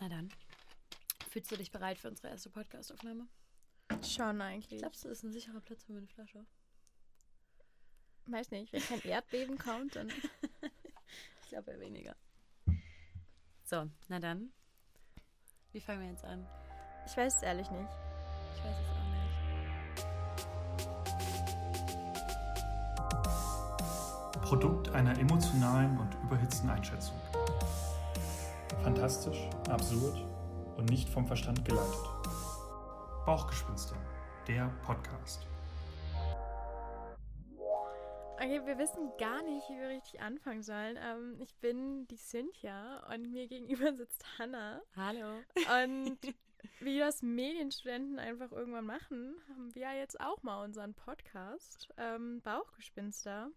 Na dann. Fühlst du dich bereit für unsere erste Podcastaufnahme? Schon eigentlich. Glaubst du, das ist ein sicherer Platz für meine Flasche? Weiß nicht, wenn kein Erdbeben kommt, dann. ich glaube eher weniger. So, na dann. Wie fangen wir jetzt an? Ich weiß es ehrlich nicht. Ich weiß es auch nicht. Produkt einer emotionalen und überhitzten Einschätzung. Fantastisch, absurd und nicht vom Verstand geleitet. Bauchgespinste, der Podcast. Okay, wir wissen gar nicht, wie wir richtig anfangen sollen. Ähm, ich bin die Cynthia und mir gegenüber sitzt Hannah. Hallo. Und wie das Medienstudenten einfach irgendwann machen, haben wir jetzt auch mal unseren Podcast ähm, Bauchgespinster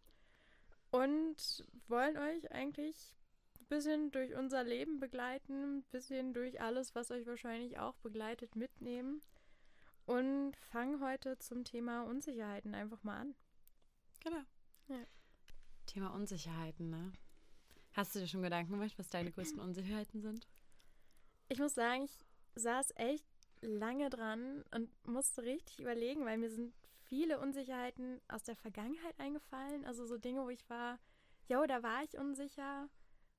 und wollen euch eigentlich ein bisschen durch unser Leben begleiten, ein bisschen durch alles, was euch wahrscheinlich auch begleitet, mitnehmen und fangen heute zum Thema Unsicherheiten einfach mal an. Genau. Ja. Thema Unsicherheiten, ne? Hast du dir schon Gedanken gemacht, was deine größten Unsicherheiten sind? Ich muss sagen, ich saß echt lange dran und musste richtig überlegen, weil mir sind viele Unsicherheiten aus der Vergangenheit eingefallen. Also so Dinge, wo ich war, jo, da war ich unsicher.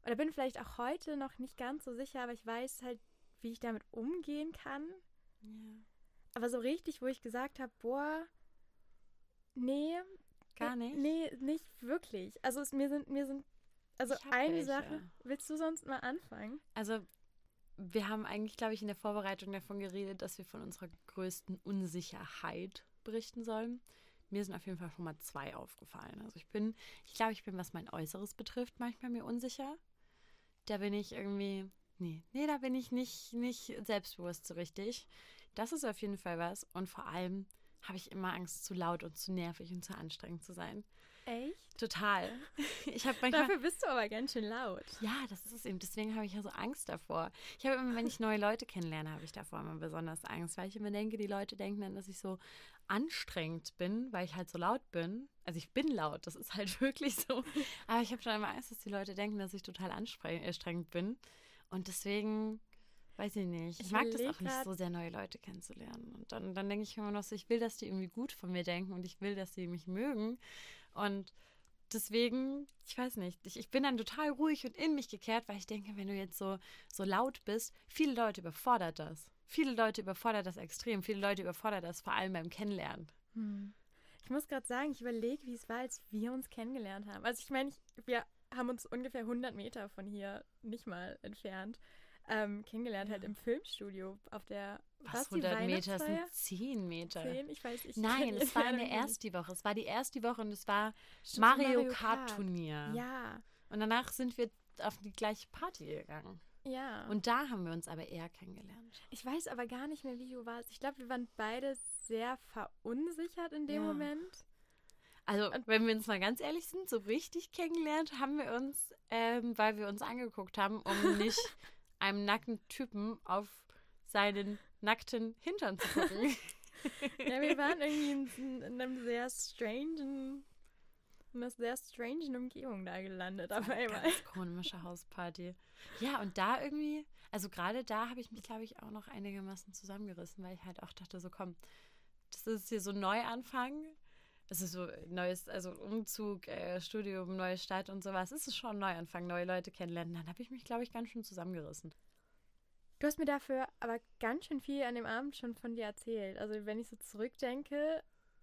Oder bin vielleicht auch heute noch nicht ganz so sicher, aber ich weiß halt, wie ich damit umgehen kann. Ja. Aber so richtig, wo ich gesagt habe, boah, nee, Gar nicht? Nee, nicht wirklich. Also es, mir sind, mir sind, also eine welche. Sache, willst du sonst mal anfangen? Also wir haben eigentlich, glaube ich, in der Vorbereitung davon geredet, dass wir von unserer größten Unsicherheit berichten sollen. Mir sind auf jeden Fall schon mal zwei aufgefallen. Also ich bin, ich glaube, ich bin, was mein Äußeres betrifft, manchmal mir unsicher. Da bin ich irgendwie, nee, nee, da bin ich nicht, nicht selbstbewusst so richtig. Das ist auf jeden Fall was. Und vor allem, habe ich immer Angst, zu laut und zu nervig und zu anstrengend zu sein. Echt? Total. Ich habe Dafür bist du aber ganz schön laut. Ja, das ist es eben. Deswegen habe ich ja so Angst davor. Ich habe immer, wenn ich neue Leute kennenlerne, habe ich davor immer besonders Angst, weil ich immer denke, die Leute denken dann, dass ich so anstrengend bin, weil ich halt so laut bin. Also ich bin laut, das ist halt wirklich so. Aber ich habe schon immer Angst, dass die Leute denken, dass ich total anstrengend bin. Und deswegen Weiß ich nicht. Ich, ich mag das auch nicht so sehr, neue Leute kennenzulernen. Und dann, dann denke ich immer noch so, ich will, dass die irgendwie gut von mir denken und ich will, dass sie mich mögen. Und deswegen, ich weiß nicht, ich, ich bin dann total ruhig und in mich gekehrt, weil ich denke, wenn du jetzt so, so laut bist, viele Leute überfordert das. Viele Leute überfordert das extrem. Viele Leute überfordert das vor allem beim Kennenlernen. Hm. Ich muss gerade sagen, ich überlege, wie es war, als wir uns kennengelernt haben. Also ich meine, wir haben uns ungefähr 100 Meter von hier nicht mal entfernt ähm, kennengelernt, halt im Filmstudio auf der was, 100 Meter sind 10 Meter. 10, ich weiß nicht. Nein, es war eine erste Woche. Es war die erste Woche und es war Mario, Mario Kart Turnier. Ja. Und danach sind wir auf die gleiche Party gegangen. Ja. Und da haben wir uns aber eher kennengelernt. Ich weiß aber gar nicht mehr, wie du warst. Ich glaube, wir waren beide sehr verunsichert in dem ja. Moment. Also, wenn wir uns mal ganz ehrlich sind, so richtig kennengelernt haben wir uns, ähm, weil wir uns angeguckt haben, um nicht einem nackten Typen auf seinen nackten Hintern zu gucken. ja, wir waren irgendwie in, in einem sehr strangen in einer sehr strangen Umgebung da gelandet auf einmal. Ganz komische Hausparty. Ja, und da irgendwie, also gerade da habe ich mich, glaube ich, auch noch einigermaßen zusammengerissen, weil ich halt auch dachte, so komm, das ist hier so ein Neuanfang. Es ist so neues, also Umzug, äh, Studium, neue Stadt und sowas. Es ist schon ein Neuanfang, neue Leute kennenlernen. Dann habe ich mich, glaube ich, ganz schön zusammengerissen. Du hast mir dafür aber ganz schön viel an dem Abend schon von dir erzählt. Also wenn ich so zurückdenke,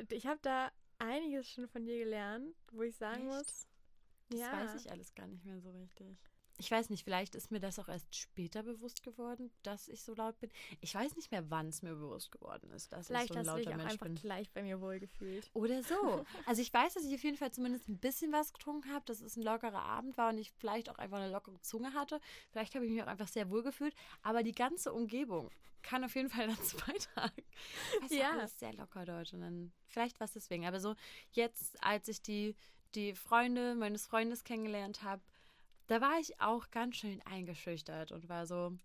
ich habe da einiges schon von dir gelernt, wo ich sagen Echt? muss. Das ja. weiß ich alles gar nicht mehr so richtig ich weiß nicht, vielleicht ist mir das auch erst später bewusst geworden, dass ich so laut bin. Ich weiß nicht mehr, wann es mir bewusst geworden ist, dass vielleicht ich so ein lauter Mensch bin. Vielleicht gleich bei mir wohlgefühlt. Oder so. Also ich weiß, dass ich auf jeden Fall zumindest ein bisschen was getrunken habe, dass es ein lockerer Abend war und ich vielleicht auch einfach eine lockere Zunge hatte. Vielleicht habe ich mich auch einfach sehr wohl gefühlt. Aber die ganze Umgebung kann auf jeden Fall dazu beitragen. Das ja. alles sehr locker dort. Und dann, vielleicht war es deswegen. Aber so jetzt, als ich die, die Freunde meines Freundes kennengelernt habe, da war ich auch ganz schön eingeschüchtert und war so,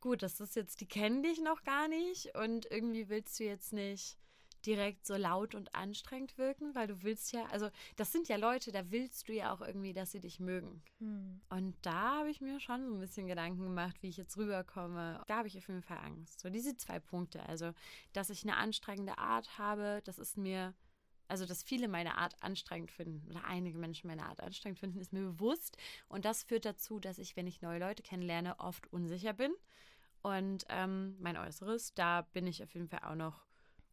gut, das ist jetzt, die kennen dich noch gar nicht und irgendwie willst du jetzt nicht direkt so laut und anstrengend wirken, weil du willst ja, also das sind ja Leute, da willst du ja auch irgendwie, dass sie dich mögen. Hm. Und da habe ich mir schon so ein bisschen Gedanken gemacht, wie ich jetzt rüberkomme. Da habe ich auf jeden Fall Angst. So diese zwei Punkte. Also, dass ich eine anstrengende Art habe, das ist mir, also dass viele meine Art anstrengend finden oder einige Menschen meine Art anstrengend finden, ist mir bewusst. Und das führt dazu, dass ich, wenn ich neue Leute kennenlerne, oft unsicher bin. Und ähm, mein Äußeres, da bin ich auf jeden Fall auch noch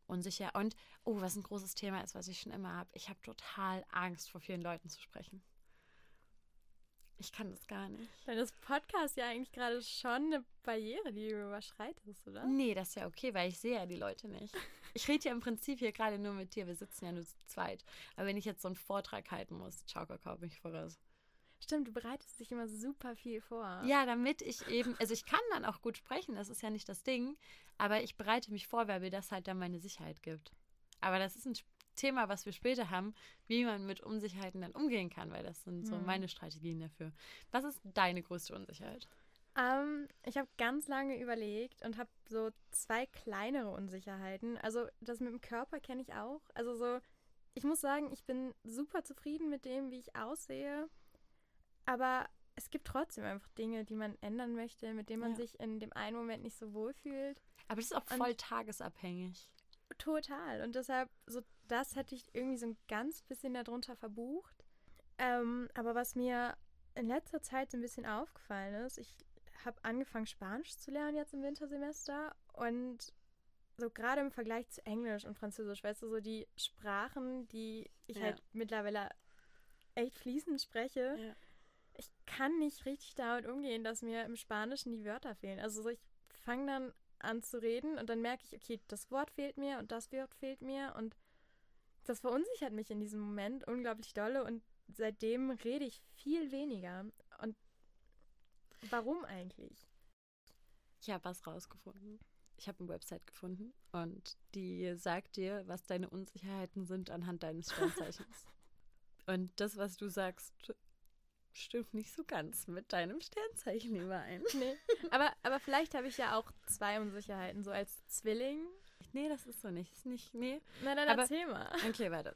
unsicher. Und, oh, was ein großes Thema ist, was ich schon immer habe, ich habe total Angst, vor vielen Leuten zu sprechen. Ich kann das gar nicht. Dann ist Podcast ja eigentlich gerade schon eine Barriere, die du überschreitest, oder? Nee, das ist ja okay, weil ich sehe ja die Leute nicht. Ich rede ja im Prinzip hier gerade nur mit dir. Wir sitzen ja nur zu zweit. Aber wenn ich jetzt so einen Vortrag halten muss, ciao, Kakao, bin ich voraus. Stimmt, du bereitest dich immer super viel vor. Ja, damit ich eben, also ich kann dann auch gut sprechen, das ist ja nicht das Ding, aber ich bereite mich vor, weil mir das halt dann meine Sicherheit gibt. Aber das ist ein Thema, was wir später haben, wie man mit Unsicherheiten dann umgehen kann, weil das sind so Hm. meine Strategien dafür. Was ist deine größte Unsicherheit? Ähm, ich habe ganz lange überlegt und habe so zwei kleinere Unsicherheiten. Also das mit dem Körper kenne ich auch. Also so, ich muss sagen, ich bin super zufrieden mit dem, wie ich aussehe. Aber es gibt trotzdem einfach Dinge, die man ändern möchte, mit denen man Ja. sich in dem einen Moment nicht so wohl fühlt. Aber das ist auch Und- voll tagesabhängig. Total. Und deshalb, so das hätte ich irgendwie so ein ganz bisschen darunter verbucht. Ähm, aber was mir in letzter Zeit so ein bisschen aufgefallen ist, ich habe angefangen, Spanisch zu lernen jetzt im Wintersemester. Und so gerade im Vergleich zu Englisch und Französisch, weißt du, so die Sprachen, die ich Ja. halt mittlerweile echt fließend spreche, Ja. ich kann nicht richtig damit umgehen, dass mir im Spanischen die Wörter fehlen. Also so, ich fange dann an zu reden und dann merke ich, okay, das Wort fehlt mir und das Wort fehlt mir und das verunsichert mich in diesem Moment unglaublich dolle und seitdem rede ich viel weniger. Und warum eigentlich? Ich habe was rausgefunden. Ich habe eine Website gefunden und die sagt dir, was deine Unsicherheiten sind anhand deines Sternzeichens. und das, was du sagst, stimmt nicht so ganz mit deinem Sternzeichen überein. Nee. Aber, aber vielleicht habe ich ja auch zwei Unsicherheiten, so als Zwilling. Nee, das ist so nicht. Ist nicht nee. Na, dann Aber- erzähl mal. Okay, warte.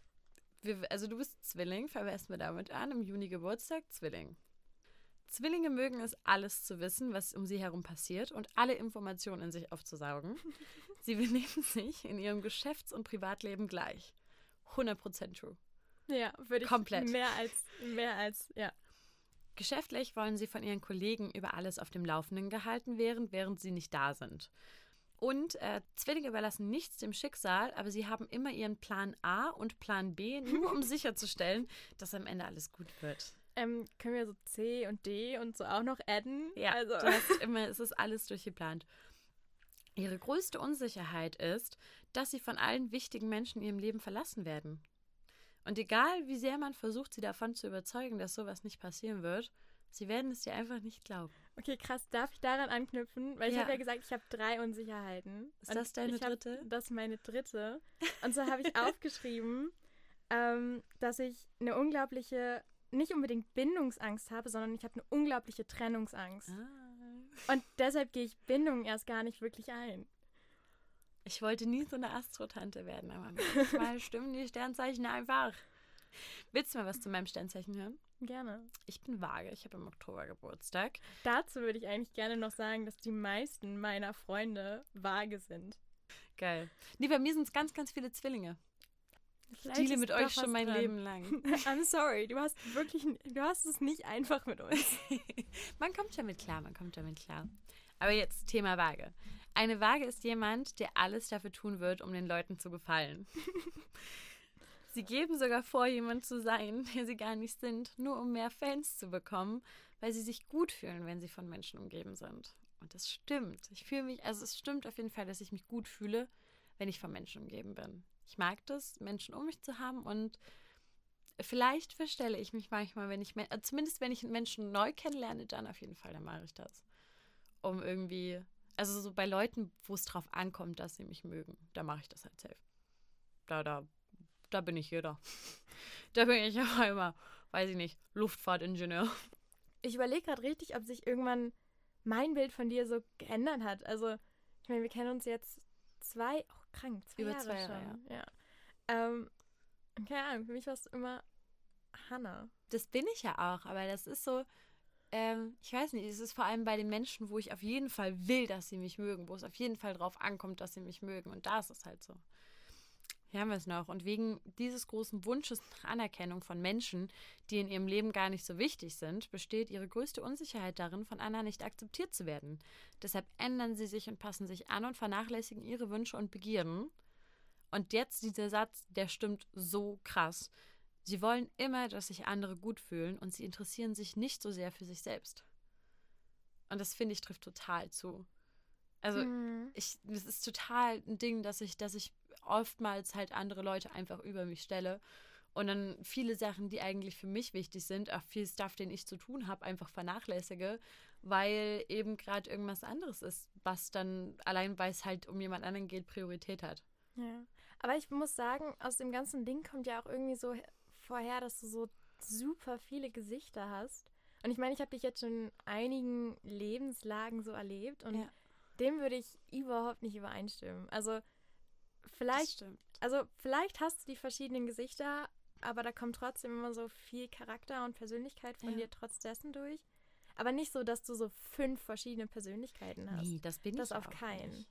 Wir, also du bist Zwilling, fangen wir erstmal damit an. Im Juni Geburtstag, Zwilling. Zwillinge mögen es, alles zu wissen, was um sie herum passiert und alle Informationen in sich aufzusaugen. sie benehmen sich in ihrem Geschäfts- und Privatleben gleich. 100% true. Ja, würde ich Komplett. mehr als, mehr als, ja. Geschäftlich wollen sie von ihren Kollegen über alles auf dem Laufenden gehalten werden, während sie nicht da sind. Und äh, Zwillinge überlassen nichts dem Schicksal, aber sie haben immer ihren Plan A und Plan B, nur um sicherzustellen, dass am Ende alles gut wird. Ähm, können wir so C und D und so auch noch adden? Ja, also. du hast immer, es ist alles durchgeplant. Ihre größte Unsicherheit ist, dass sie von allen wichtigen Menschen in ihrem Leben verlassen werden. Und egal, wie sehr man versucht, sie davon zu überzeugen, dass sowas nicht passieren wird, sie werden es dir einfach nicht glauben. Okay, krass. Darf ich daran anknüpfen? Weil ich Ja. habe ja gesagt, ich habe drei Unsicherheiten. Ist das deine ich hab- dritte? Das ist meine dritte. Und so habe ich aufgeschrieben, ähm, dass ich eine unglaubliche, nicht unbedingt Bindungsangst habe, sondern ich habe eine unglaubliche Trennungsangst. Ah. Und deshalb gehe ich Bindungen erst gar nicht wirklich ein. Ich wollte nie so eine Astrotante werden, aber manchmal stimmen die Sternzeichen einfach. Willst du mal was zu meinem Sternzeichen hören? Gerne. Ich bin vage, ich habe im Oktober Geburtstag. Dazu würde ich eigentlich gerne noch sagen, dass die meisten meiner Freunde vage sind. Geil. Nee, bei mir sind es ganz, ganz viele Zwillinge. Ich Vielleicht deale ist mit euch schon mein dran. Leben lang. I'm sorry, du hast wirklich, du hast es nicht einfach mit uns. man kommt damit klar, man kommt damit klar. Aber jetzt Thema Waage. Eine Waage ist jemand, der alles dafür tun wird, um den Leuten zu gefallen. sie geben sogar vor, jemand zu sein, der sie gar nicht sind, nur um mehr Fans zu bekommen, weil sie sich gut fühlen, wenn sie von Menschen umgeben sind. Und das stimmt. Ich fühle mich, also es stimmt auf jeden Fall, dass ich mich gut fühle, wenn ich von Menschen umgeben bin. Ich mag das, Menschen um mich zu haben und vielleicht verstelle ich mich manchmal, wenn ich, äh, zumindest wenn ich Menschen neu kennenlerne, dann auf jeden Fall, dann mache ich das. Um irgendwie, also so bei Leuten, wo es drauf ankommt, dass sie mich mögen, da mache ich das halt safe. Da, da, da bin ich jeder. Da bin ich auf einmal, weiß ich nicht, Luftfahrtingenieur. Ich überlege gerade richtig, ob sich irgendwann mein Bild von dir so geändert hat. Also, ich meine, wir kennen uns jetzt zwei, oh, krank, zwei Über Jahre zwei Jahre, schon. Ja. Ähm, keine Ahnung, für mich warst du immer Hannah. Das bin ich ja auch, aber das ist so, ähm, ich weiß nicht, es ist vor allem bei den Menschen, wo ich auf jeden Fall will, dass sie mich mögen, wo es auf jeden Fall drauf ankommt, dass sie mich mögen. Und da ist es halt so. Hier haben wir es noch. Und wegen dieses großen Wunsches nach Anerkennung von Menschen, die in ihrem Leben gar nicht so wichtig sind, besteht ihre größte Unsicherheit darin, von anderen nicht akzeptiert zu werden. Deshalb ändern sie sich und passen sich an und vernachlässigen ihre Wünsche und Begierden. Und jetzt dieser Satz, der stimmt so krass. Sie wollen immer, dass sich andere gut fühlen und sie interessieren sich nicht so sehr für sich selbst. Und das finde ich trifft total zu. Also Mhm. ich, das ist total ein Ding, dass ich, dass ich oftmals halt andere Leute einfach über mich stelle und dann viele Sachen, die eigentlich für mich wichtig sind, auch viel Stuff, den ich zu tun habe, einfach vernachlässige, weil eben gerade irgendwas anderes ist, was dann allein, weil es halt um jemand anderen geht, Priorität hat. Ja. Aber ich muss sagen, aus dem ganzen Ding kommt ja auch irgendwie so he- vorher, dass du so super viele Gesichter hast. Und ich meine, ich habe dich jetzt schon in einigen Lebenslagen so erlebt und Ja. dem würde ich überhaupt nicht übereinstimmen. Also vielleicht, stimmt. also vielleicht hast du die verschiedenen Gesichter, aber da kommt trotzdem immer so viel Charakter und Persönlichkeit von Ja. dir trotz dessen durch. Aber nicht so, dass du so fünf verschiedene Persönlichkeiten hast. Nee, das bin Das ich auf keinen. Nicht.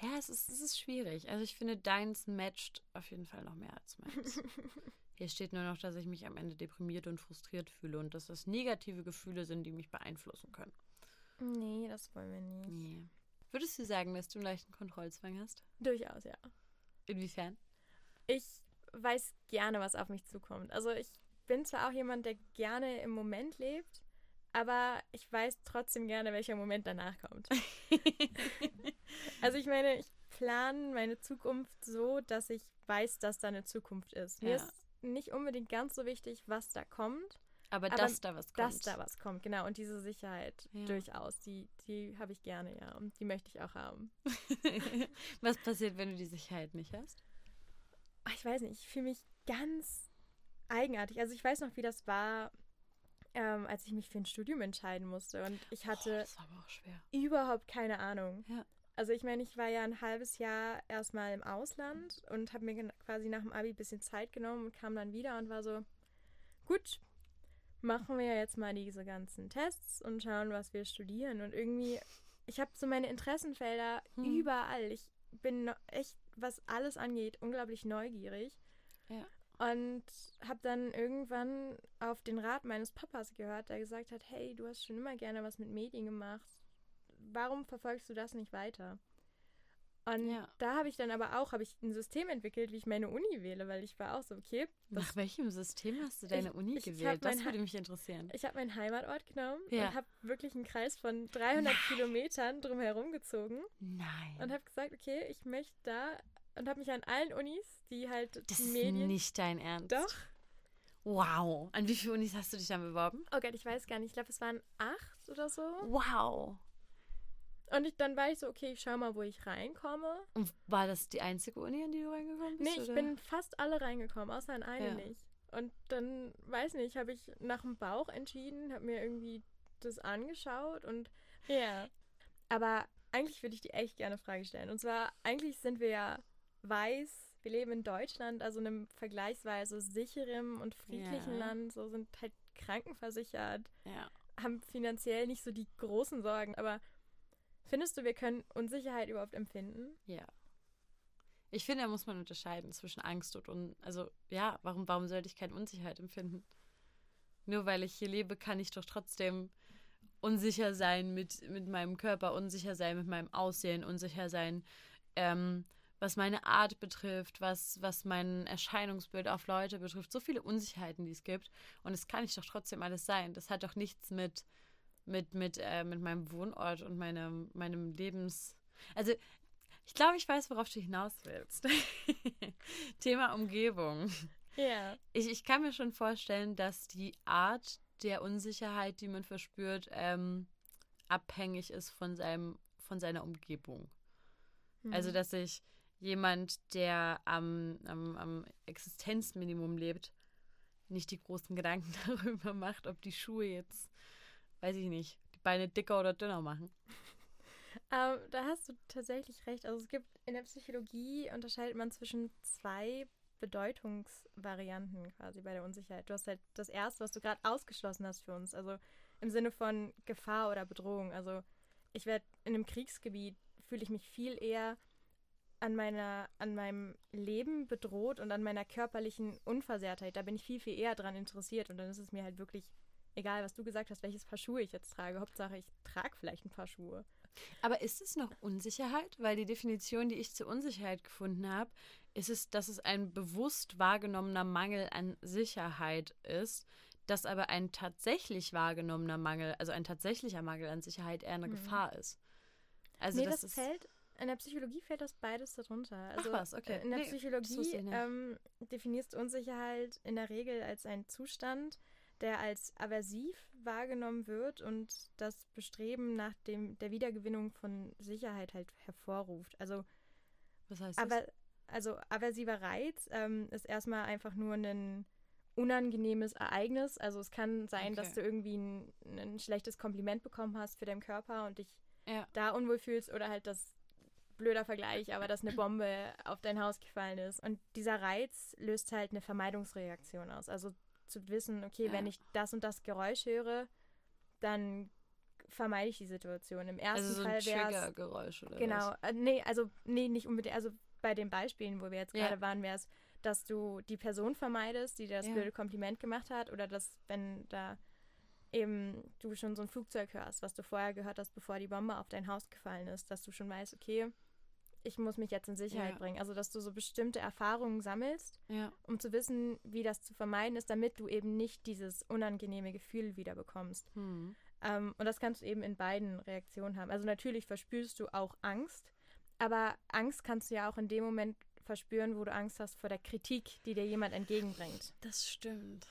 Ja, es ist, es ist schwierig. Also ich finde, deins matcht auf jeden Fall noch mehr als meins. Hier steht nur noch, dass ich mich am Ende deprimiert und frustriert fühle und dass das negative Gefühle sind, die mich beeinflussen können. Nee, das wollen wir nicht. Nee. Würdest du sagen, dass du einen leichten Kontrollzwang hast? Durchaus, ja. Inwiefern? Ich weiß gerne, was auf mich zukommt. Also ich bin zwar auch jemand, der gerne im Moment lebt, aber ich weiß trotzdem gerne, welcher Moment danach kommt. Also ich meine, ich plane meine Zukunft so, dass ich weiß, dass da eine Zukunft ist. Mir Ja. ist nicht unbedingt ganz so wichtig, was da kommt, Aber, Aber dass da was kommt. dass da was kommt. Genau, und diese Sicherheit Ja. durchaus, die, die habe ich gerne, ja. Und die möchte ich auch haben. was passiert, wenn du die Sicherheit nicht hast? Ach, Ich weiß nicht, ich fühle mich ganz eigenartig. Also ich weiß noch, wie das war, ähm, als ich mich für ein Studium entscheiden musste. Und ich Oh, hatte das war aber auch schwer. überhaupt keine Ahnung. Ja. Also ich meine, ich war ja ein halbes Jahr erstmal im Ausland und habe mir quasi nach dem Abi ein bisschen Zeit genommen und kam dann wieder und war so, gut, machen wir jetzt mal diese ganzen Tests und schauen, was wir studieren. Und irgendwie, ich habe so meine Interessenfelder Hm. überall. Ich bin echt, was alles angeht, unglaublich neugierig. Ja. Und habe dann irgendwann auf den Rat meines Papas gehört, der gesagt hat, hey, du hast schon immer gerne was mit Medien gemacht. Warum verfolgst du das nicht weiter? Und Ja. da habe ich dann aber auch, habe ich ein System entwickelt, wie ich meine Uni wähle, weil ich war auch so, okay, das, Nach welchem System hast du deine Ich- Uni ich gewählt? Das mein würde mich interessieren. ich habe meinen Heimatort genommen Ja. und habe wirklich einen Kreis von 300 Kilometern drumherum gezogen Nein. und habe gesagt, okay, ich möchte da und habe mich an allen Unis, die halt das ist Medien... nicht dein Ernst. Doch. Wow. An wie viele Unis hast du dich dann beworben? Oh Gott, ich weiß gar nicht. Ich glaube, es waren acht oder so. Wow. Und ich, dann war ich so, okay, ich schau mal, wo ich reinkomme. Und war das die einzige Uni, an die du reingekommen bist? Nee, ich oder? bin fast alle reingekommen, außer an eine Ja. nicht. Und dann, weiß nicht, habe ich nach dem Bauch entschieden, habe mir irgendwie das angeschaut und ja. Aber eigentlich würde ich die echt gerne Frage stellen. Und zwar, eigentlich sind wir ja weiß, wir leben in Deutschland, also einem vergleichsweise sicherem und friedlichen Ja. Land, so sind halt krankenversichert, Ja. haben finanziell nicht so die großen Sorgen. Aber findest du, wir können Unsicherheit überhaupt empfinden? Ja. Ich finde, da muss man unterscheiden zwischen Angst und un also ja, warum, warum sollte ich keine Unsicherheit empfinden? Nur weil ich hier lebe, kann ich doch trotzdem unsicher sein mit, mit meinem Körper, unsicher sein mit meinem Aussehen, unsicher sein, ähm, was meine Art betrifft, was, was mein Erscheinungsbild auf Leute betrifft. So viele Unsicherheiten, die es gibt. Und es kann ich doch trotzdem alles sein. Das hat doch nichts mit, mit, mit, äh, mit meinem Wohnort und meinem, meinem Lebens. Also, ich glaube, ich weiß, worauf du hinaus willst. Thema Umgebung. Ja. Ich, ich kann mir schon vorstellen, dass die Art der Unsicherheit, die man verspürt, ähm, abhängig ist von, seinem, von seiner Umgebung. Also, Mhm. dass sich jemand, der am, am, am Existenzminimum lebt, nicht die großen Gedanken darüber macht, ob die Schuhe jetzt, weiß ich nicht, die Beine dicker oder dünner machen. Ähm, da hast du tatsächlich recht. Also es gibt in der Psychologie unterscheidet man zwischen zwei Bedeutungsvarianten quasi bei der Unsicherheit. Du hast halt das erste, was du gerade ausgeschlossen hast für uns, also im Sinne von Gefahr oder Bedrohung. Also ich werde in einem Kriegsgebiet fühle ich mich viel eher an meiner, an meinem Leben bedroht und an meiner körperlichen Unversehrtheit. Da bin ich viel, viel eher dran interessiert und dann ist es mir halt wirklich egal, was du gesagt hast, welches Paar Schuhe ich jetzt trage. Hauptsache, ich trage vielleicht ein paar Schuhe. Aber ist es noch Unsicherheit? Weil die Definition, die ich zur Unsicherheit gefunden habe, ist es, dass es ein bewusst wahrgenommener Mangel an Sicherheit ist, dass aber ein tatsächlich wahrgenommener Mangel, also ein tatsächlicher Mangel an Sicherheit eher eine mhm. Gefahr ist. Also nee, das, das fällt, in der Psychologie fällt das beides darunter. Also Ach was, okay. In der nee, Psychologie ähm, definierst du Unsicherheit in der Regel als einen Zustand, der als aversiv wahrgenommen wird und das Bestreben nach dem, der Wiedergewinnung von Sicherheit halt hervorruft. Also, was heißt das? Aber, also aversiver Reiz ähm, ist erstmal einfach nur ein unangenehmes Ereignis. Also es kann sein, okay. dass du irgendwie ein, ein, schlechtes Kompliment bekommen hast für deinen Körper und dich ja. da unwohl fühlst oder halt das blöder Vergleich, aber dass eine Bombe auf dein Haus gefallen ist. Und dieser Reiz löst halt eine Vermeidungsreaktion aus. Also zu wissen, okay, ja. wenn ich das und das Geräusch höre, dann vermeide ich die Situation. Im ersten also so Fall wäre es Triggergeräusch oder genau, was? Äh, nee, also nee, nicht unbedingt. Also bei den Beispielen, wo wir jetzt ja. gerade waren, wäre es, dass du die Person vermeidest, die dir das ja. blöde Kompliment gemacht hat, oder dass wenn da eben du schon so ein Flugzeug hörst, was du vorher gehört hast, bevor die Bombe auf dein Haus gefallen ist, dass du schon weißt, okay, ich muss mich jetzt in Sicherheit ja. bringen. Also, dass du so bestimmte Erfahrungen sammelst, ja. um zu wissen, wie das zu vermeiden ist, damit du eben nicht dieses unangenehme Gefühl wieder bekommst. Hm. Ähm, und das kannst du eben in beiden Reaktionen haben. Also, natürlich verspürst du auch Angst, aber Angst kannst du ja auch in dem Moment verspüren, wo du Angst hast vor der Kritik, die dir jemand entgegenbringt. Das stimmt.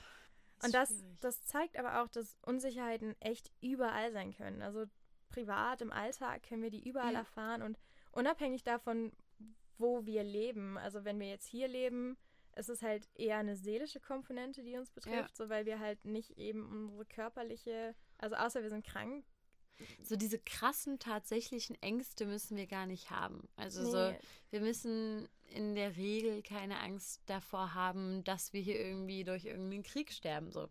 Das und das, das zeigt aber auch, dass Unsicherheiten echt überall sein können. Also privat, im Alltag können wir die überall ja. erfahren und unabhängig davon, wo wir leben, also wenn wir jetzt hier leben, ist es halt eher eine seelische Komponente, die uns betrifft, ja. so weil wir halt nicht eben unsere körperliche, also außer wir sind krank. So diese krassen tatsächlichen Ängste müssen wir gar nicht haben. Also nee. so, wir müssen in der Regel keine Angst davor haben, dass wir hier irgendwie durch irgendeinen Krieg sterben. So.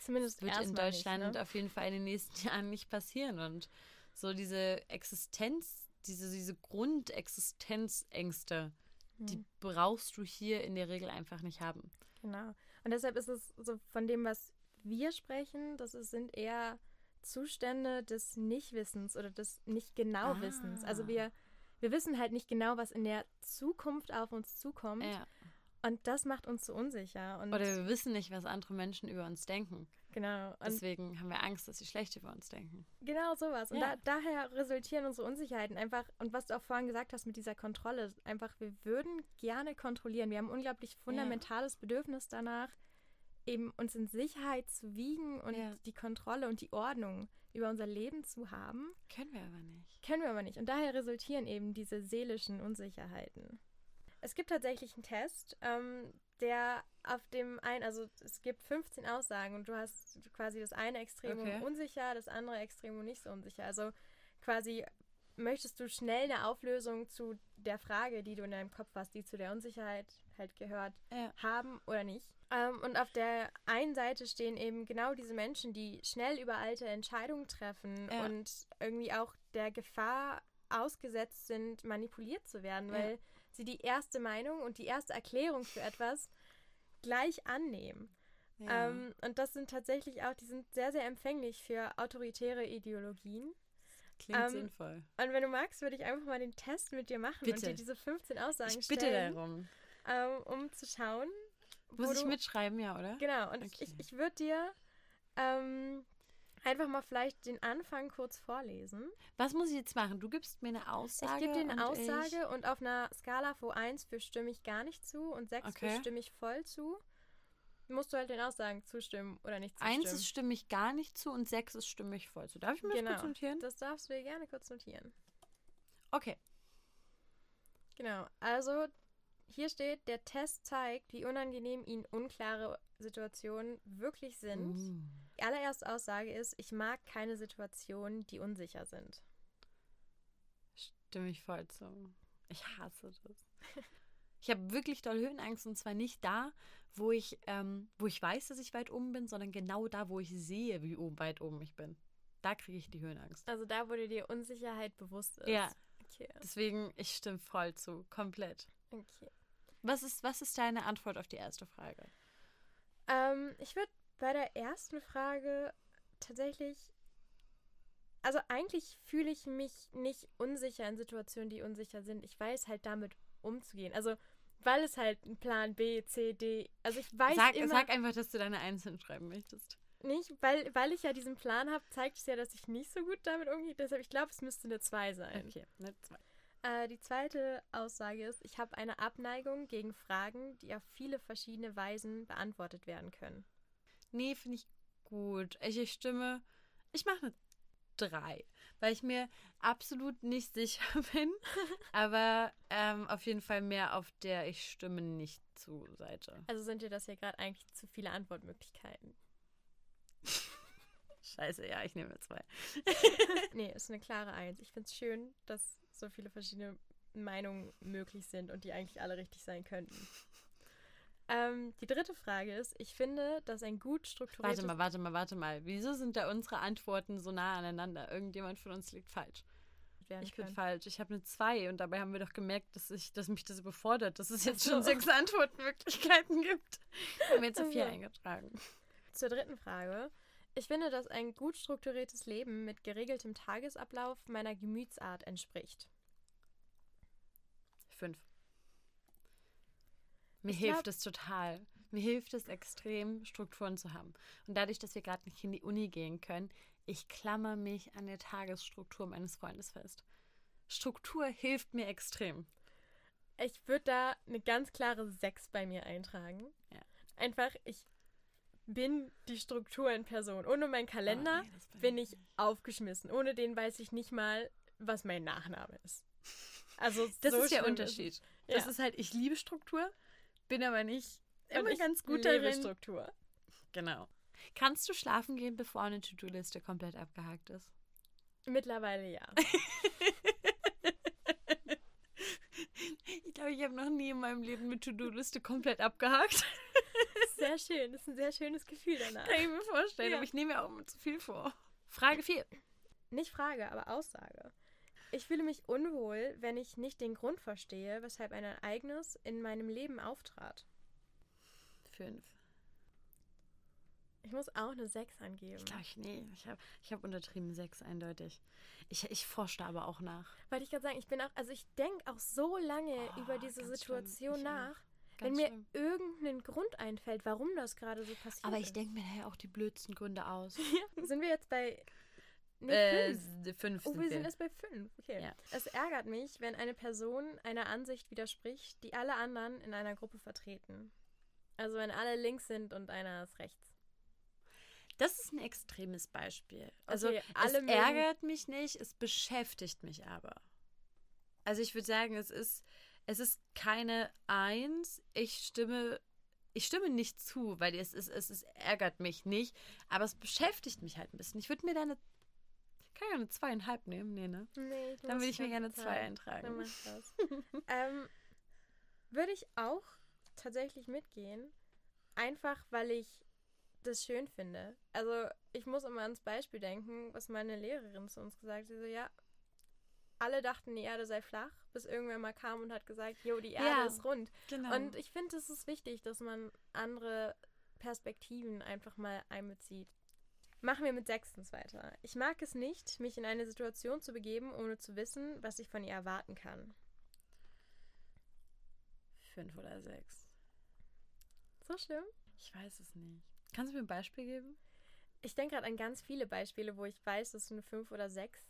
Zumindest das wird in Deutschland nicht, ne? auf jeden Fall in den nächsten Jahren nicht passieren. Und so diese Existenz diese, diese Grundexistenzängste, hm. die brauchst du hier in der Regel einfach nicht haben. Genau. Und deshalb ist es so von dem, was wir sprechen, das ist, sind eher Zustände des Nichtwissens oder des nicht genau Wissens. Also ah. wir, wir wissen halt nicht genau, was in der Zukunft auf uns zukommt. Ja. Und das macht uns so unsicher. Und Oder wir wissen nicht, was andere Menschen über uns denken. Genau. Und Deswegen haben wir Angst, dass sie schlecht über uns denken. Genau sowas. Und ja. da, daher resultieren unsere Unsicherheiten einfach. Und was du auch vorhin gesagt hast mit dieser Kontrolle, einfach, wir würden gerne kontrollieren. Wir haben ein unglaublich fundamentales ja. Bedürfnis danach, eben uns in Sicherheit zu wiegen und ja. die Kontrolle und die Ordnung über unser Leben zu haben. Können wir aber nicht. Können wir aber nicht. Und daher resultieren eben diese seelischen Unsicherheiten. Es gibt tatsächlich einen Test, ähm, der auf dem einen, also es gibt 15 Aussagen und du hast quasi das eine Extrem okay. unsicher, das andere Extrem nicht so unsicher. Also quasi möchtest du schnell eine Auflösung zu der Frage, die du in deinem Kopf hast, die zu der Unsicherheit halt gehört, ja. haben oder nicht. Ähm, und auf der einen Seite stehen eben genau diese Menschen, die schnell überalte Entscheidungen treffen ja. und irgendwie auch der Gefahr ausgesetzt sind, manipuliert zu werden, weil ja sie die erste Meinung und die erste Erklärung für etwas gleich annehmen. Ja. Ähm, und das sind tatsächlich auch, die sind sehr, sehr empfänglich für autoritäre Ideologien. Klingt ähm, sinnvoll. Und wenn du magst, würde ich einfach mal den Test mit dir machen bitte. und dir diese 15 Aussagen ich bitte stellen. darum. Ähm, um zu schauen. Muss ich du, mitschreiben, ja, oder? Genau, und okay. ich, ich würde dir ähm, einfach mal vielleicht den Anfang kurz vorlesen. Was muss ich jetzt machen? Du gibst mir eine Aussage. Ich gebe dir eine und Aussage und auf einer Skala von 1 für stimme ich gar nicht zu und 6 okay. für stimme ich voll zu. Musst du halt den Aussagen zustimmen oder nicht zustimmen. 1 ist stimme ich gar nicht zu und 6 ist stimme ich voll zu. Darf ich mir genau. das kurz notieren? Das darfst du dir gerne kurz notieren. Okay. Genau. Also hier steht, der Test zeigt, wie unangenehm Ihnen unklare Situationen wirklich sind. Mm. Allererste Aussage ist, ich mag keine Situationen, die unsicher sind. stimme ich voll zu. Ich hasse das. Ich habe wirklich doll Höhenangst und zwar nicht da, wo ich, ähm, wo ich weiß, dass ich weit oben bin, sondern genau da, wo ich sehe, wie oben, weit oben ich bin. Da kriege ich die Höhenangst. Also da, wo dir die Unsicherheit bewusst ist. Ja. Okay. Deswegen, ich stimme voll zu. Komplett. okay. Was ist, was ist deine Antwort auf die erste Frage? Ähm, ich würde bei der ersten Frage tatsächlich. Also eigentlich fühle ich mich nicht unsicher in Situationen, die unsicher sind. Ich weiß halt damit umzugehen. Also weil es halt ein Plan B, C, D. Also ich weiß Sag, immer sag einfach, dass du deine Einzelnen schreiben möchtest. nicht, weil, weil ich ja diesen Plan habe, zeigt es ja, dass ich nicht so gut damit umgehe. Deshalb, ich glaube, es müsste eine 2 sein. Okay, ne, zwei. Äh, die zweite Aussage ist, ich habe eine Abneigung gegen Fragen, die auf viele verschiedene Weisen beantwortet werden können. Nee, finde ich gut. Ich, ich stimme, ich mache eine drei, weil ich mir absolut nicht sicher bin, aber ähm, auf jeden Fall mehr auf der ich stimme nicht zu Seite. Also sind dir das ja gerade eigentlich zu viele Antwortmöglichkeiten. Scheiße, ja, ich nehme zwei. nee, ist eine klare Eins. Ich finde es schön, dass so viele verschiedene Meinungen möglich sind und die eigentlich alle richtig sein könnten. Ähm, die dritte Frage ist, ich finde, dass ein gut strukturiertes... Warte mal, warte mal, warte mal. Wieso sind da unsere Antworten so nah aneinander? Irgendjemand von uns liegt falsch. Ich bin können. falsch. Ich habe eine zwei und dabei haben wir doch gemerkt, dass, ich, dass mich das überfordert, dass es jetzt so. schon sechs Antwortmöglichkeiten gibt. Wir haben jetzt vier Ja. eingetragen. Zur dritten Frage. Ich finde, dass ein gut strukturiertes Leben mit geregeltem Tagesablauf meiner Gemütsart entspricht. Fünf. Mir Ich hilft es total. Mir hilft es extrem, Strukturen zu haben. Und dadurch, dass wir gerade nicht in die Uni gehen können, ich klammer mich an der Tagesstruktur meines Freundes fest. Struktur hilft mir extrem. Ich würde da eine ganz klare 6 bei mir eintragen. Ja. Einfach, ich bin die Struktur in Person. Ohne meinen Kalender Oh, nee, bin ich ich aufgeschmissen. Ohne den weiß ich nicht mal, was mein Nachname ist. Also Das so ist der Unterschied. Ja. Das ist halt, ich liebe Struktur, bin aber nicht immer ganz gut darin. Struktur. Genau. Kannst du schlafen gehen, bevor eine To-Do-Liste komplett abgehakt ist? Mittlerweile ja. Ich glaube, ich habe noch nie in meinem Leben eine To-Do-Liste komplett abgehakt. Sehr schön. Das ist ein sehr schönes Gefühl danach. Kann ich mir vorstellen, Ja. aber ich nehme mir auch immer zu viel vor. Frage 4. Nicht Frage, aber Aussage. Ich fühle mich unwohl, wenn ich nicht den Grund verstehe, weshalb ein Ereignis in meinem Leben auftrat. 5. Ich muss auch eine 6 angeben. Ich glaube, ich, nee, ich habe ich hab untertrieben 6 eindeutig. Ich, ich forsche da aber auch nach. Wollte ich gerade sagen, ich bin auch, also ich denke auch so lange Oh, über diese. Situation nach, wenn mir schlimm. irgendein Grund einfällt, warum das gerade so passiert Aber ich denke mir daher auch die blödsten Gründe aus. Ja, sind wir jetzt bei. Nee, äh, fünf. 5 Oh, wir sind erst bei fünf. Okay. Ja. Es ärgert mich, wenn eine Person einer Ansicht widerspricht, die alle anderen in einer Gruppe vertreten. Also wenn alle links sind und einer ist rechts. Das ist ein extremes Beispiel. Also Okay, es ärgert mich nicht, es beschäftigt mich aber. Also ich würde sagen, es ist, es ist keine Eins. Ich stimme, ich stimme nicht zu, weil es, ist, es, es ärgert mich nicht, aber es beschäftigt mich halt ein bisschen. Ich würde mir da eine, ich kann ja eine zweieinhalb nehmen, nee, ne? Nee, du Dann würde ich mir gerne zwei zahlen. Dann eintragen. mach das. ähm, würde ich auch tatsächlich mitgehen. Einfach, weil ich das schön finde. Also, ich muss immer ans Beispiel denken, was meine Lehrerin zu uns gesagt hat. Sie so, ja, alle dachten, die Erde sei flach, bis irgendwer mal kam und hat gesagt, jo, die Erde Ja. ist rund. Genau. Und ich finde, es ist wichtig, dass man andere Perspektiven einfach mal einbezieht. Machen wir mit sechstens weiter. Ich mag es nicht, mich in eine Situation zu begeben, ohne zu wissen, was ich von ihr erwarten kann. Fünf oder sechs. So schlimm? Ich weiß es nicht. Kannst du mir ein Beispiel geben? Ich denke gerade an ganz viele Beispiele, wo ich weiß, dass du eine 5 oder 6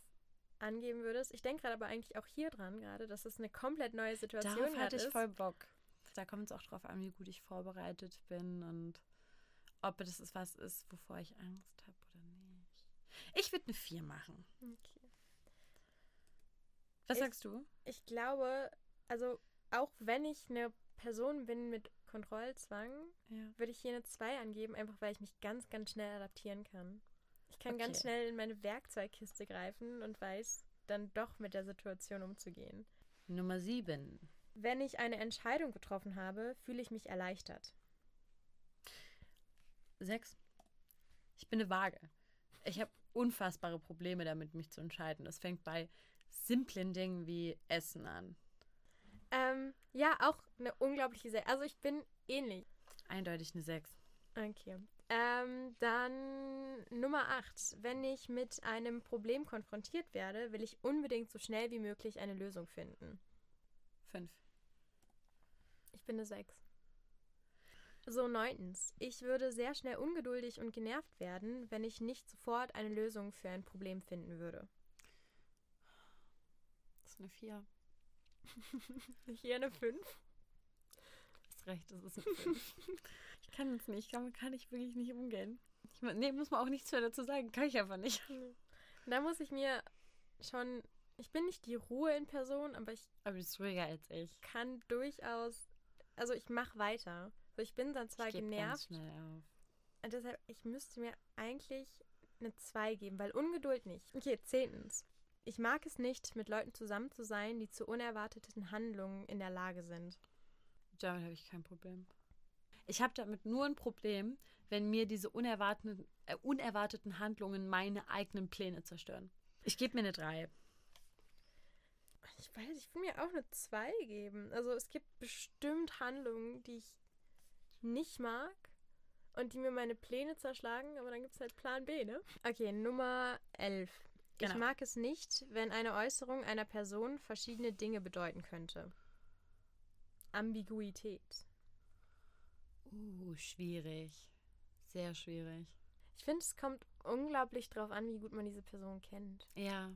angeben würdest. Ich denke gerade aber eigentlich auch hier dran gerade, dass es eine komplett neue Situation Darauf hatte ich ist. voll Bock. Da kommt es auch drauf an, wie gut ich vorbereitet bin und ob das ist was ist, wovor ich Angst habe. Ich würde eine 4 machen. Okay. Was Ich- sagst du? Ich glaube, also auch wenn ich eine Person bin mit Kontrollzwang, Ja. würde ich hier eine 2 angeben, einfach weil ich mich ganz, ganz schnell adaptieren kann. Ich kann ganz Okay. schnell in meine Werkzeugkiste greifen und weiß, dann doch mit der Situation umzugehen. Nummer sieben. Wenn ich eine Entscheidung getroffen habe, fühle ich mich erleichtert. Sechs. Ich bin eine Waage. Ich habe unfassbare Probleme damit, mich zu entscheiden. Das fängt bei simplen Dingen wie Essen an. Ähm, ja, auch eine unglaubliche Sehr. Also ich bin ähnlich. Eindeutig eine Sechs. Okay. Ähm, dann Nummer 8. Wenn ich mit einem Problem konfrontiert werde, will ich unbedingt so schnell wie möglich eine Lösung finden. Fünf. Ich bin eine 6. So, neuntens. Ich würde sehr schnell ungeduldig und genervt werden, wenn ich nicht sofort eine Lösung für ein Problem finden würde. Das ist eine Vier. Hier eine 5. Hast recht, das ist eine Fünf. ich kann es nicht. Damit kann ich wirklich nicht umgehen. Ich, nee, muss man auch nichts mehr dazu sagen. Kann ich einfach nicht. Da muss ich mir schon. Ich bin nicht die Ruhe in Person, aber ich Aber du bist ruhiger als ich. kann durchaus. Also ich mache weiter. So, ich bin dann zwar ich geb ganz genervt. schnell auf. Und deshalb, ich müsste mir eigentlich eine 2 geben, weil Ungeduld nicht. Okay, zehntens. Ich mag es nicht, mit Leuten zusammen zu sein, die zu unerwarteten Handlungen in der Lage sind. Damit habe ich kein Problem. Ich habe damit nur ein Problem, wenn mir diese unerwarteten, äh, unerwarteten Handlungen meine eigenen Pläne zerstören. Ich gebe mir eine 3. Ich weiß, ich will mir auch eine 2 geben. Also es gibt bestimmt Handlungen, die ich nicht mag und die mir meine Pläne zerschlagen, aber dann gibt es halt Plan B, ne? Okay, Nummer 11. Ich Genau. mag es nicht, wenn eine Äußerung einer Person verschiedene Dinge bedeuten könnte. Ambiguität. Uh, schwierig. Sehr schwierig. Ich finde, es kommt unglaublich drauf an, wie gut man diese Person kennt. Ja.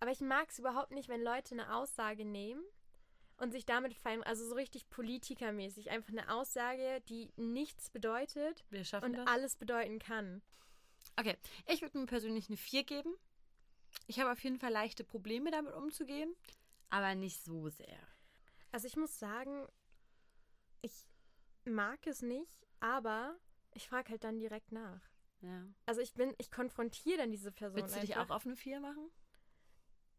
Aber ich mag es überhaupt nicht, wenn Leute eine Aussage nehmen und sich damit fein, also so richtig politikermäßig, einfach eine Aussage, die nichts bedeutet Wir schaffen und das. alles bedeuten kann. Okay, ich würde mir persönlich eine 4 geben. Ich habe auf jeden Fall leichte Probleme damit umzugehen, aber nicht so sehr. Also ich muss sagen, ich mag es nicht, aber ich frage halt dann direkt nach. Ja. Also ich bin, ich konfrontiere dann diese Person. Willst du dich einfach. auch auf eine 4 machen?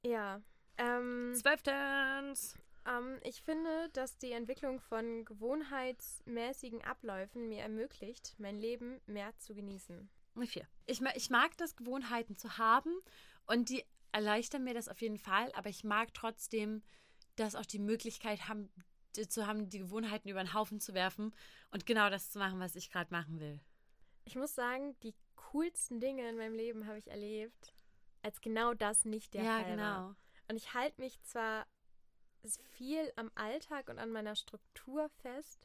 Ja. Ähm, Zwölftens! Ähm, ich finde, dass die Entwicklung von gewohnheitsmäßigen Abläufen mir ermöglicht, mein Leben mehr zu genießen. 4. Ich, ich mag das, Gewohnheiten zu haben und die erleichtern mir das auf jeden Fall, aber ich mag trotzdem, dass auch die Möglichkeit haben, zu haben, die Gewohnheiten über den Haufen zu werfen und genau das zu machen, was ich gerade machen will. Ich muss sagen, die coolsten Dinge in meinem Leben habe ich erlebt, als genau das nicht der ja, Fall genau. war. Und ich halte mich zwar viel am Alltag und an meiner Struktur fest,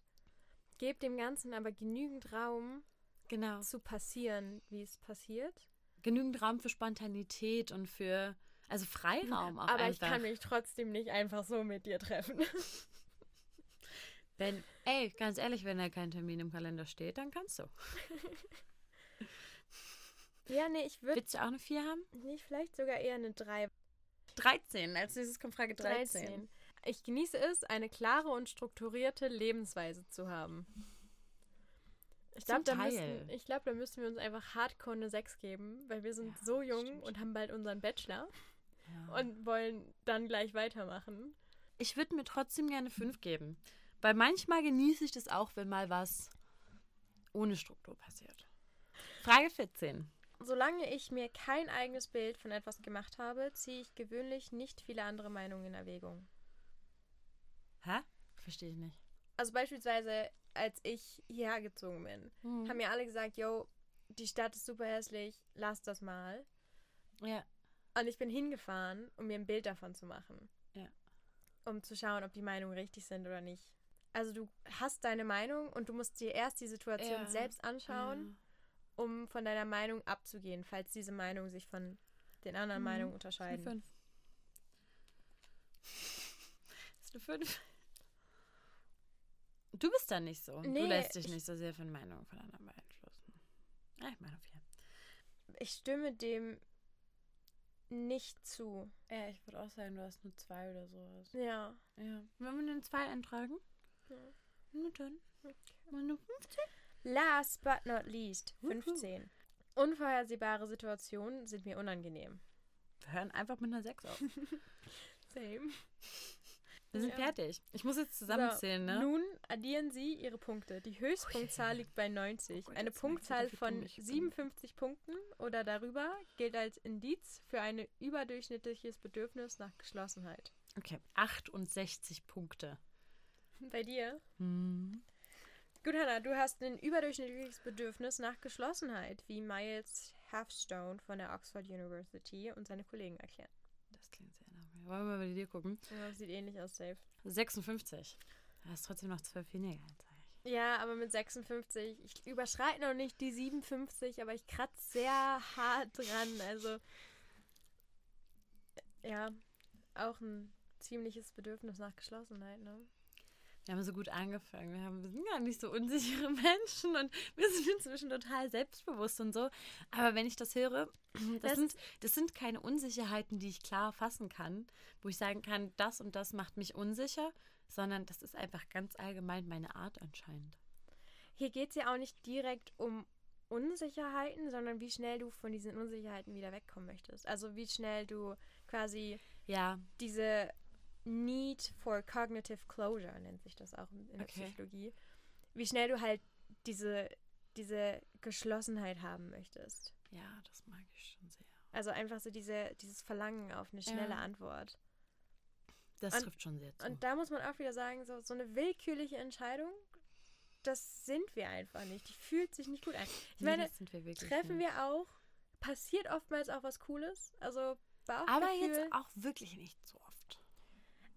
gebe dem Ganzen aber genügend Raum Genau. zu passieren, wie es passiert. Genügend Raum für Spontanität und für, also Freiraum auch aber einfach. ich kann mich trotzdem nicht einfach so mit dir treffen. Wenn, ey, ganz ehrlich, wenn da kein Termin im Kalender steht, dann kannst du. ja, nee, ich würde Willst du auch eine 4 haben? nee, vielleicht sogar eher eine 3 13. Als nächstes kommt Frage 13. 13. Ich genieße es, eine klare und strukturierte Lebensweise zu haben. Ich glaube, da, ich glaub, da müssten wir uns einfach hardcore eine 6 geben, weil wir sind Ja, so jung stimmt. und haben bald unseren Bachelor Ja. und wollen dann gleich weitermachen. Ich würde mir trotzdem gerne 5 geben. Weil manchmal genieße ich das auch, wenn mal was ohne Struktur passiert. Frage 14. Solange ich mir kein eigenes Bild von etwas gemacht habe, ziehe ich gewöhnlich nicht viele andere Meinungen in Erwägung. Hä? Verstehe ich nicht. Also beispielsweise, als ich hierher gezogen bin, Hm. haben mir alle gesagt, yo, die Stadt ist super hässlich, lass das mal. Ja. Und ich bin hingefahren, um mir ein Bild davon zu machen. Ja. Um zu schauen, ob die Meinungen richtig sind oder nicht. Also du hast deine Meinung und du musst dir erst die Situation Ja. selbst anschauen, um von deiner Meinung abzugehen, falls diese Meinungen sich von den anderen Mhm. Meinungen Eine unterscheiden. 5. Ist eine 5. Du bist da nicht so. Nee, du lässt dich ich- nicht so sehr von Meinungen von anderen beeinflussen. Ja, ich meine 4. Ich stimme dem nicht zu. Ja, ich würde auch sagen, du hast nur 2 oder sowas. Ja. Ja. Wollen wir eine 2 eintragen? Ja. Na dann. Mal eine 15. Last but not least, Wuhu. 15. Unvorhersehbare Situationen sind mir unangenehm. wir hören einfach mit einer 6 auf. Same. Wir sind Ja. fertig. Ich muss jetzt zusammenzählen, so, ne? Nun addieren Sie Ihre Punkte. Die Höchstpunktzahl liegt bei 90. Oh Gott, eine Punktzahl von ich bin. 57 Punkten oder darüber gilt als Indiz für ein überdurchschnittliches Bedürfnis nach Geschlossenheit. Okay, 68 Punkte. Bei dir? Hm. Gut, Hannah, du hast ein überdurchschnittliches Bedürfnis nach Geschlossenheit, wie Miles Halfstone von der Oxford University und seine Kollegen erklären. Das klingt sehr nach mir. Wollen wir mal bei dir gucken? Ja, sieht ähnlich aus, safe. 56. Das ist trotzdem noch 12 weniger als ich. Ja, aber mit 56, ich überschreite noch nicht die 57, aber ich kratze sehr hart dran. Also, ja, auch ein ziemliches Bedürfnis nach Geschlossenheit, ne? Wir haben so gut angefangen. Wir, haben, wir sind gar nicht so unsichere Menschen und wir sind inzwischen total selbstbewusst und so. Aber wenn ich das höre, das, Das sind, das sind keine Unsicherheiten, die ich klar fassen kann, wo ich sagen kann, das und das macht mich unsicher, sondern das ist einfach ganz allgemein meine Art anscheinend. Hier geht es ja auch nicht direkt um Unsicherheiten, sondern wie schnell du von diesen Unsicherheiten wieder wegkommen möchtest. Also wie schnell du quasi Ja, diese Need for Cognitive Closure, nennt sich das auch in der Okay. Psychologie, wie schnell du halt diese, diese Geschlossenheit haben möchtest. ja, das mag ich schon sehr. Also einfach so diese, dieses Verlangen auf eine schnelle Ja. Antwort. Das Und- trifft schon sehr zu. Und da muss man auch wieder sagen, so, so eine willkürliche Entscheidung, das sind wir einfach nicht. Die fühlt sich nicht gut an. Ich Nee, meine, wir treffen nicht. wir auch, passiert oftmals auch was Cooles. Also. Aber jetzt auch wirklich nicht so.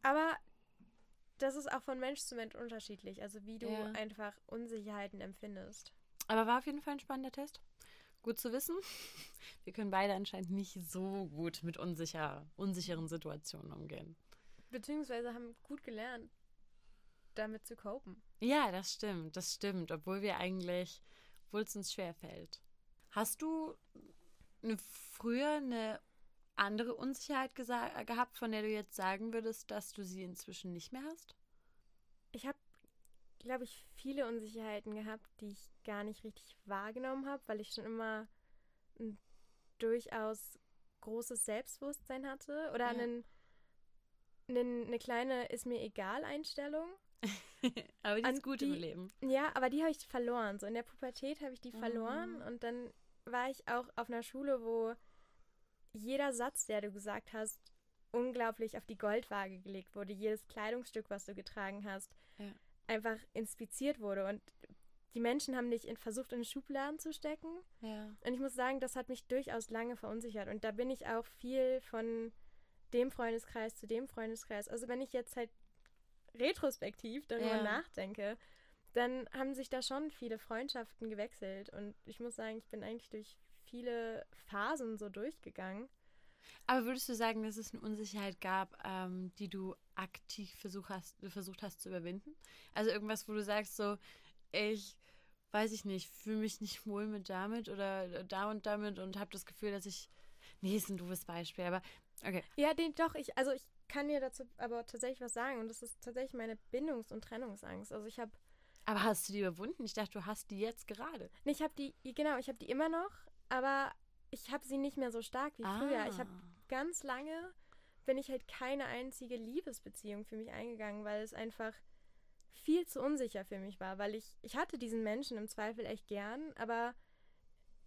Aber das ist auch von Mensch zu Mensch unterschiedlich. Also wie du Ja. einfach Unsicherheiten empfindest. Aber war auf jeden Fall ein spannender Test. Gut zu wissen. Wir können beide anscheinend nicht so gut mit unsicher, unsicheren Situationen umgehen. Beziehungsweise haben gut gelernt, damit zu copen. Ja, das stimmt, das stimmt. Obwohl wir eigentlich, obwohl es uns schwer fällt. Hast du eine, früher eine andere Unsicherheit gesa- gehabt, von der du jetzt sagen würdest, dass du sie inzwischen nicht mehr hast? Ich habe, glaube ich, viele Unsicherheiten gehabt, die ich gar nicht richtig wahrgenommen habe, weil ich schon immer ein durchaus großes Selbstbewusstsein hatte oder Ja. einen, einen, eine kleine ist mir egal Einstellung. Aber die ist gut die- im Leben. Ja, aber die habe ich verloren. So in der Pubertät habe ich die verloren Mhm. und dann war ich auch auf einer Schule, wo jeder Satz, der du gesagt hast, unglaublich auf die Goldwaage gelegt wurde. Jedes Kleidungsstück, was du getragen hast, Ja. einfach inspiziert wurde und die Menschen haben dich in, versucht, in Schubladen zu stecken. Ja. Und ich muss sagen, das hat mich durchaus lange verunsichert. Und da bin ich auch viel von dem Freundeskreis zu dem Freundeskreis. Also wenn ich jetzt halt retrospektiv darüber Ja. nachdenke, dann haben sich da schon viele Freundschaften gewechselt. Und ich muss sagen, ich bin eigentlich durch viele Phasen so durchgegangen. Aber würdest du sagen, dass es eine Unsicherheit gab, ähm, die du aktiv versuch hast, versucht hast zu überwinden? Also irgendwas, wo du sagst, so, ich weiß ich nicht, fühle mich nicht wohl mit damit oder da und damit und habe das Gefühl, dass ich. Nee, ist ein doofes Beispiel, aber okay. Ja, den doch, ich, also ich kann dir dazu aber tatsächlich was sagen. Und das ist tatsächlich meine Bindungs- und Trennungsangst. Also ich habe Aber hast du die überwunden? Ich dachte, du hast die jetzt gerade. Nee, ich habe die, genau, ich habe die immer noch, aber ich habe sie nicht mehr so stark wie früher. Ich habe Ah. ganz lange, bin ich halt keine einzige Liebesbeziehung für mich eingegangen, weil es einfach viel zu unsicher für mich war, weil ich, ich hatte diesen Menschen im Zweifel echt gern, aber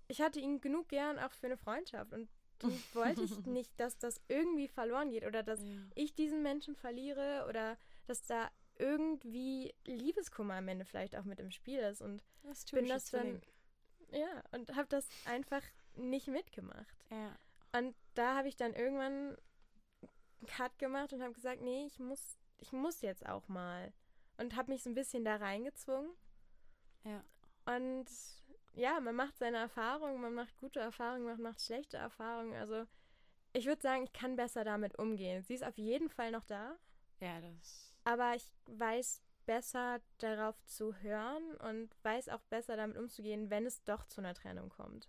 ich hatte ihn genug gern auch für eine Freundschaft und wollte ich nicht, dass das irgendwie verloren geht oder dass Ja. ich diesen Menschen verliere oder dass da irgendwie Liebeskummer am Ende vielleicht auch mit im Spiel ist und Das bin das dann. Ja und habe das einfach nicht mitgemacht Ja. und da habe ich dann irgendwann einen Cut gemacht und habe gesagt nee ich muss ich muss jetzt auch mal und habe mich so ein bisschen da reingezwungen Ja. und ja man macht seine Erfahrungen man macht gute Erfahrungen man macht schlechte Erfahrungen also ich würde sagen ich kann besser damit umgehen sie ist auf jeden Fall noch da Ja, das. aber ich weiß besser darauf zu hören und weiß auch besser damit umzugehen, wenn es doch zu einer Trennung kommt.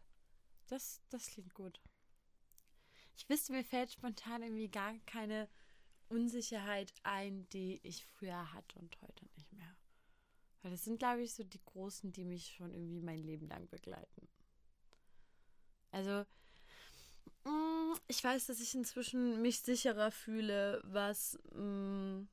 Das, das klingt gut. Ich wüsste, mir fällt spontan irgendwie gar keine Unsicherheit ein, die ich früher hatte und heute nicht mehr. Weil das sind, glaube ich, so die großen, die mich schon irgendwie mein Leben lang begleiten. Also, Mm, Ich weiß, dass ich inzwischen mich sicherer fühle, was, mm,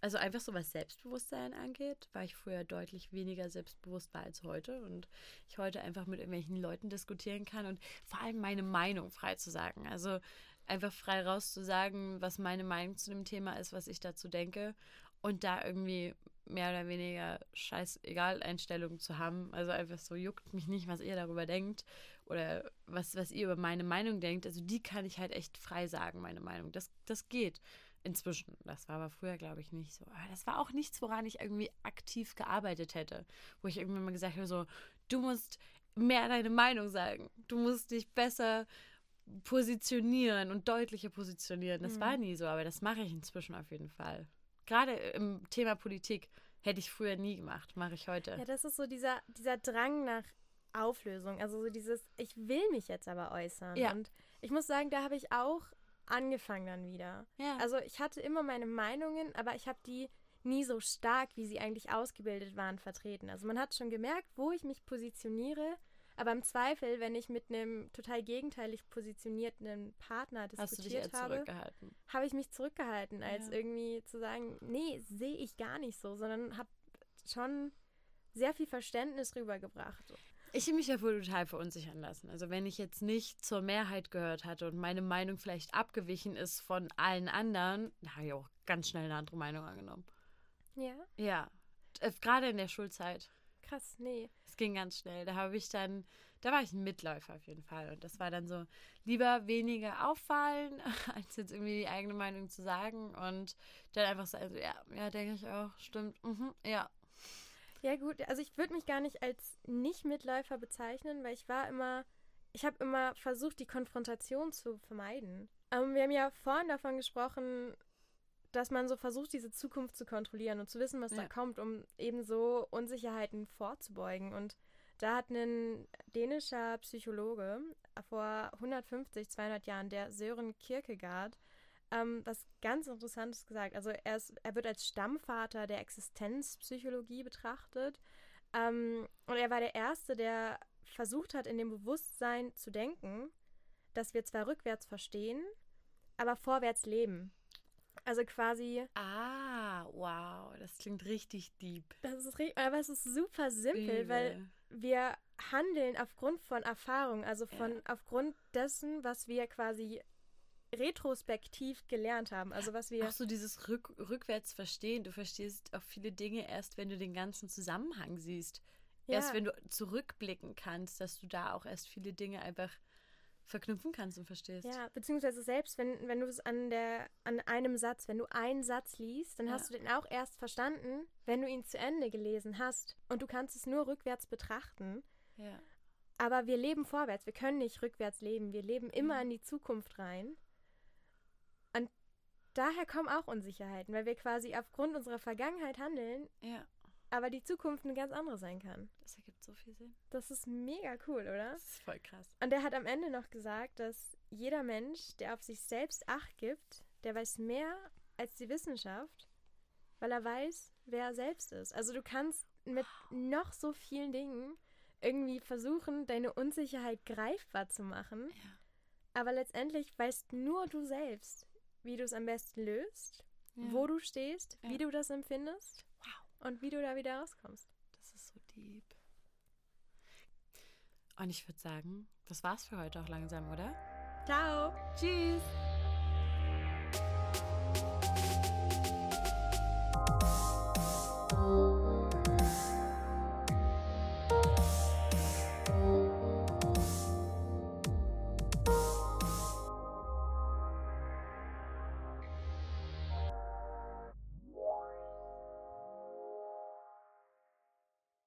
also einfach so was Selbstbewusstsein angeht, weil ich früher deutlich weniger selbstbewusst war als heute und ich heute einfach mit irgendwelchen Leuten diskutieren kann und vor allem meine Meinung frei zu sagen. Also einfach frei rauszusagen, was meine Meinung zu dem Thema ist, was ich dazu denke und da irgendwie mehr oder weniger scheißegal Einstellungen zu haben. Also einfach so juckt mich nicht, was ihr darüber denkt oder was, was ihr über meine Meinung denkt. Also die kann ich halt echt frei sagen, meine Meinung. Das, das geht inzwischen. Das war aber früher, glaube ich, nicht so. Aber das war auch nichts, woran ich irgendwie aktiv gearbeitet hätte. Wo ich irgendwann mal gesagt habe, so, du musst mehr deine Meinung sagen. Du musst dich besser positionieren und deutlicher positionieren. Das Mhm. war nie so, aber das mache ich inzwischen auf jeden Fall. Gerade im Thema Politik hätte ich früher nie gemacht, mache ich heute. Ja, das ist so dieser, dieser Drang nach Auflösung. Also so dieses, ich will mich jetzt aber äußern. Ja. Und ich muss sagen, da habe ich auch angefangen dann wieder. Ja. Also ich hatte immer meine Meinungen, aber ich habe die nie so stark, wie sie eigentlich ausgebildet waren, vertreten. Also man hat schon gemerkt, wo ich mich positioniere, aber im Zweifel, wenn ich mit einem total gegenteilig positionierten Partner diskutiert habe, habe ich mich zurückgehalten, als Ja. irgendwie zu sagen, nee, sehe ich gar nicht so, sondern habe schon sehr viel Verständnis rübergebracht. Ich habe mich ja wohl total verunsichern lassen. Also wenn ich jetzt nicht zur Mehrheit gehört hatte und meine Meinung vielleicht abgewichen ist von allen anderen, da habe ich auch ganz schnell eine andere Meinung angenommen. Ja, Ja, äh, gerade in der Schulzeit. krass, nee. Es ging ganz schnell. Da habe ich dann, da war ich ein Mitläufer auf jeden Fall. Und das war dann so, lieber weniger auffallen, als jetzt irgendwie die eigene Meinung zu sagen. Und dann einfach so, also, ja, ja, denke ich auch, stimmt, mhm, ja. Ja gut, also ich würde mich gar nicht als Nicht-Mitläufer bezeichnen, weil ich war immer, ich habe immer versucht, die Konfrontation zu vermeiden. Ähm, wir haben ja vorhin davon gesprochen, dass man so versucht, diese Zukunft zu kontrollieren und zu wissen, was da Ja. kommt, um eben so Unsicherheiten vorzubeugen. Und da hat ein dänischer Psychologe vor 150, 200 Jahren, der Sören Kierkegaard, ähm, was ganz Interessantes gesagt. Also er, ist, er wird als Stammvater der Existenzpsychologie betrachtet. Ähm, und er war der Erste, der versucht hat, in dem Bewusstsein zu denken, dass wir zwar rückwärts verstehen, aber vorwärts leben. Also quasi, Ah, wow, das klingt richtig deep. das ist, ri- aber es ist super simpel, weil Übel. wir handeln aufgrund von Erfahrung, also von aufgrund dessen, was wir quasi retrospektiv gelernt haben. Also was wir. Auch so dieses Rück rückwärts verstehen. Du verstehst auch viele Dinge erst, wenn du den ganzen Zusammenhang siehst. Erst Ja. wenn du zurückblicken kannst, dass du da auch erst viele Dinge einfach verknüpfen kannst und verstehst. Ja, beziehungsweise selbst wenn, wenn du es an der an einem Satz, wenn du einen Satz liest, dann Ja. hast du den auch erst verstanden, wenn du ihn zu Ende gelesen hast. Und du kannst es nur rückwärts betrachten. ja. Aber wir leben vorwärts, wir können nicht rückwärts leben. Wir leben immer in die Zukunft rein. Daher kommen auch Unsicherheiten, weil wir quasi aufgrund unserer Vergangenheit handeln, ja. aber die Zukunft eine ganz andere sein kann. Das ergibt so viel Sinn. Das ist mega cool, oder? Das ist voll krass. Und er hat am Ende noch gesagt, dass jeder Mensch, der auf sich selbst Acht gibt, der weiß mehr als die Wissenschaft, weil er weiß, wer er selbst ist. Also du kannst mit noch so vielen Dingen irgendwie versuchen, deine Unsicherheit greifbar zu machen, Ja. aber letztendlich weißt nur du selbst, wie du es am besten löst, Ja. wo du stehst, Ja. wie du das empfindest Wow. und wie du da wieder rauskommst. Das ist so deep. Und ich würde sagen, das war's für heute auch langsam, oder? Ciao! Tschüss!